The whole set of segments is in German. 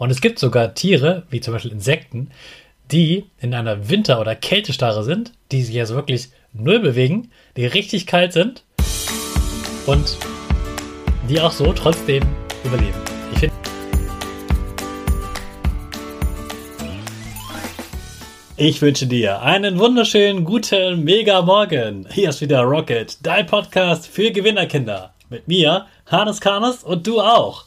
Und es gibt sogar Tiere, wie zum Beispiel Insekten, die in einer Winter- oder Kältestarre sind, die sich also wirklich null bewegen, die richtig kalt sind und die auch so trotzdem überleben. Ich finde. Ich wünsche dir einen wunderschönen guten Mega Morgen. Hier ist wieder Rocket, dein Podcast für Gewinnerkinder. Mit mir, Hannes Karnes und du auch.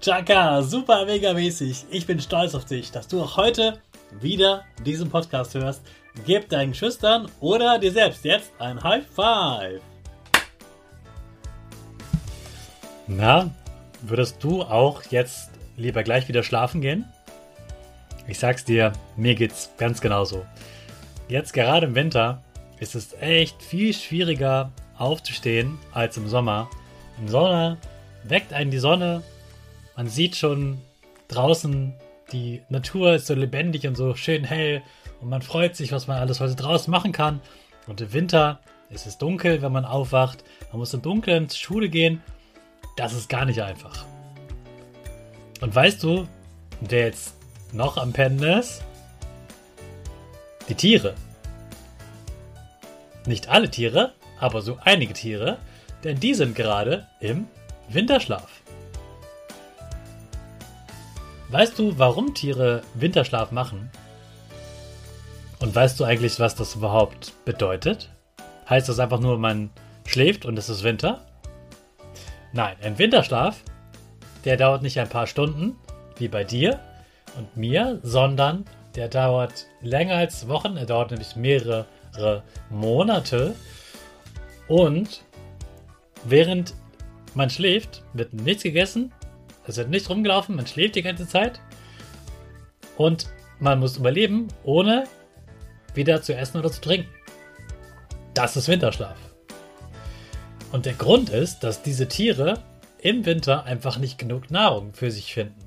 Chaka, super mega mäßig. Ich bin stolz auf dich, dass du auch heute wieder diesen Podcast hörst. Gib deinen Schüchtern oder dir selbst jetzt ein High Five. Na, würdest du auch jetzt lieber gleich wieder schlafen gehen? Ich sag's dir, mir geht's ganz genauso. Jetzt gerade im Winter ist es echt viel schwieriger aufzustehen als im Sommer. Im Sommer weckt einen die Sonne, man sieht schon draußen, die Natur ist so lebendig und so schön hell und man freut sich, was man alles heute draußen machen kann. Und im Winter ist es dunkel, wenn man aufwacht. Man muss im Dunkeln zur Schule gehen. Das ist gar nicht einfach. Und weißt du, wer jetzt noch am Pennen ist? Die Tiere. Nicht alle Tiere, aber so einige Tiere, denn die sind gerade im Winterschlaf. Weißt du, warum Tiere Winterschlaf machen? Und weißt du eigentlich, was das überhaupt bedeutet? Heißt das einfach nur, man schläft und es ist Winter? Nein, ein Winterschlaf, der dauert nicht ein paar Stunden, wie bei dir und mir, sondern der dauert länger als Wochen, er dauert nämlich mehrere Monate. Und während man schläft, wird nichts gegessen, es wird nicht rumgelaufen, man schläft die ganze Zeit. Und man muss überleben, ohne wieder zu essen oder zu trinken. Das ist Winterschlaf. Und der Grund ist, dass diese Tiere im Winter einfach nicht genug Nahrung für sich finden.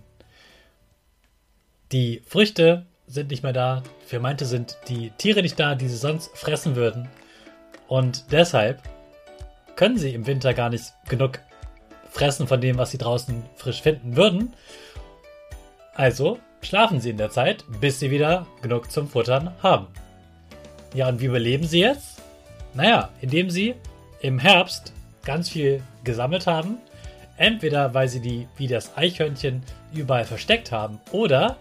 Die Früchte sind nicht mehr da. Für manche sind die Tiere nicht da, die sie sonst fressen würden. Und deshalb können sie im Winter gar nicht genug fressen von dem, was sie draußen frisch finden würden. Also schlafen sie in der Zeit, bis sie wieder genug zum Futtern haben. Ja, und wie überleben sie jetzt? Naja, indem sie im Herbst ganz viel gesammelt haben. Entweder weil sie die wie das Eichhörnchen überall versteckt haben oder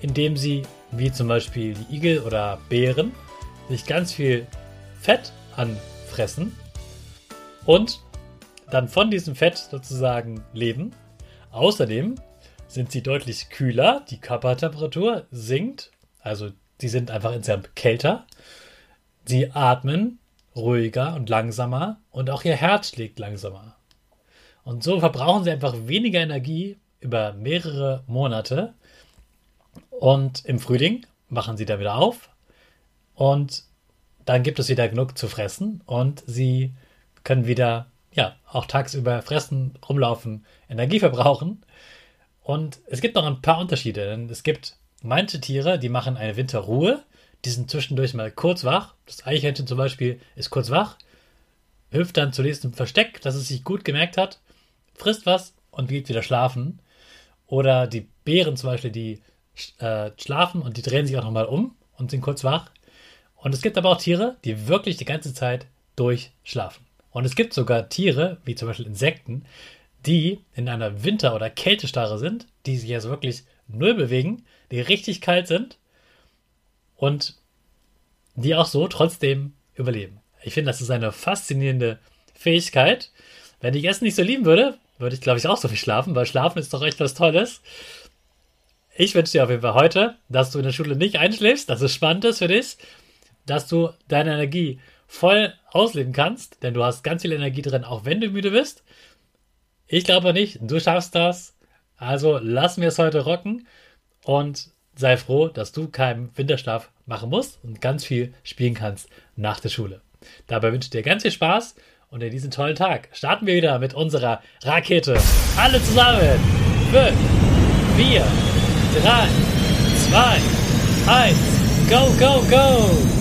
indem sie, wie zum Beispiel die Igel oder Bären, sich ganz viel Fett anfressen und dann von diesem Fett sozusagen leben. Außerdem sind sie deutlich kühler, die Körpertemperatur sinkt, also sie sind einfach insgesamt kälter. Sie atmen ruhiger und langsamer und auch ihr Herz schlägt langsamer. Und so verbrauchen sie einfach weniger Energie über mehrere Monate. Und im Frühling machen sie da wieder auf und dann gibt es wieder genug zu fressen und sie können wieder, ja, auch tagsüber fressen, rumlaufen, Energie verbrauchen. Und es gibt noch ein paar Unterschiede, denn es gibt manche Tiere, die machen eine Winterruhe, die sind zwischendurch mal kurz wach. Das Eichhörnchen zum Beispiel ist kurz wach, hüpft dann zunächst im Versteck, dass es sich gut gemerkt hat, frisst was und geht wieder schlafen. Oder die Bären zum Beispiel, die äh, schlafen und die drehen sich auch nochmal um und sind kurz wach. Und es gibt aber auch Tiere, die wirklich die ganze Zeit durchschlafen. Und es gibt sogar Tiere, wie zum Beispiel Insekten, die in einer Winter- oder Kältestarre sind, die sich also wirklich null bewegen, die richtig kalt sind und die auch so trotzdem überleben. Ich finde, das ist eine faszinierende Fähigkeit. Wenn ich Essen nicht so lieben würde, würde ich, glaube ich, auch so viel schlafen, weil Schlafen ist doch echt was Tolles. Ich wünsche dir auf jeden Fall heute, dass du in der Schule nicht einschläfst, dass es spannend ist für dich, dass du deine Energie voll ausleben kannst, denn du hast ganz viel Energie drin, auch wenn du müde bist. Ich glaube nicht, du schaffst das. Also lass mir es heute rocken und sei froh, dass du keinen Winterschlaf machen musst und ganz viel spielen kannst nach der Schule. Dabei wünsche ich dir ganz viel Spaß und in diesem tollen Tag starten wir wieder mit unserer Rakete. Alle zusammen. 5, 4, 3, 2, 1, go, go, go!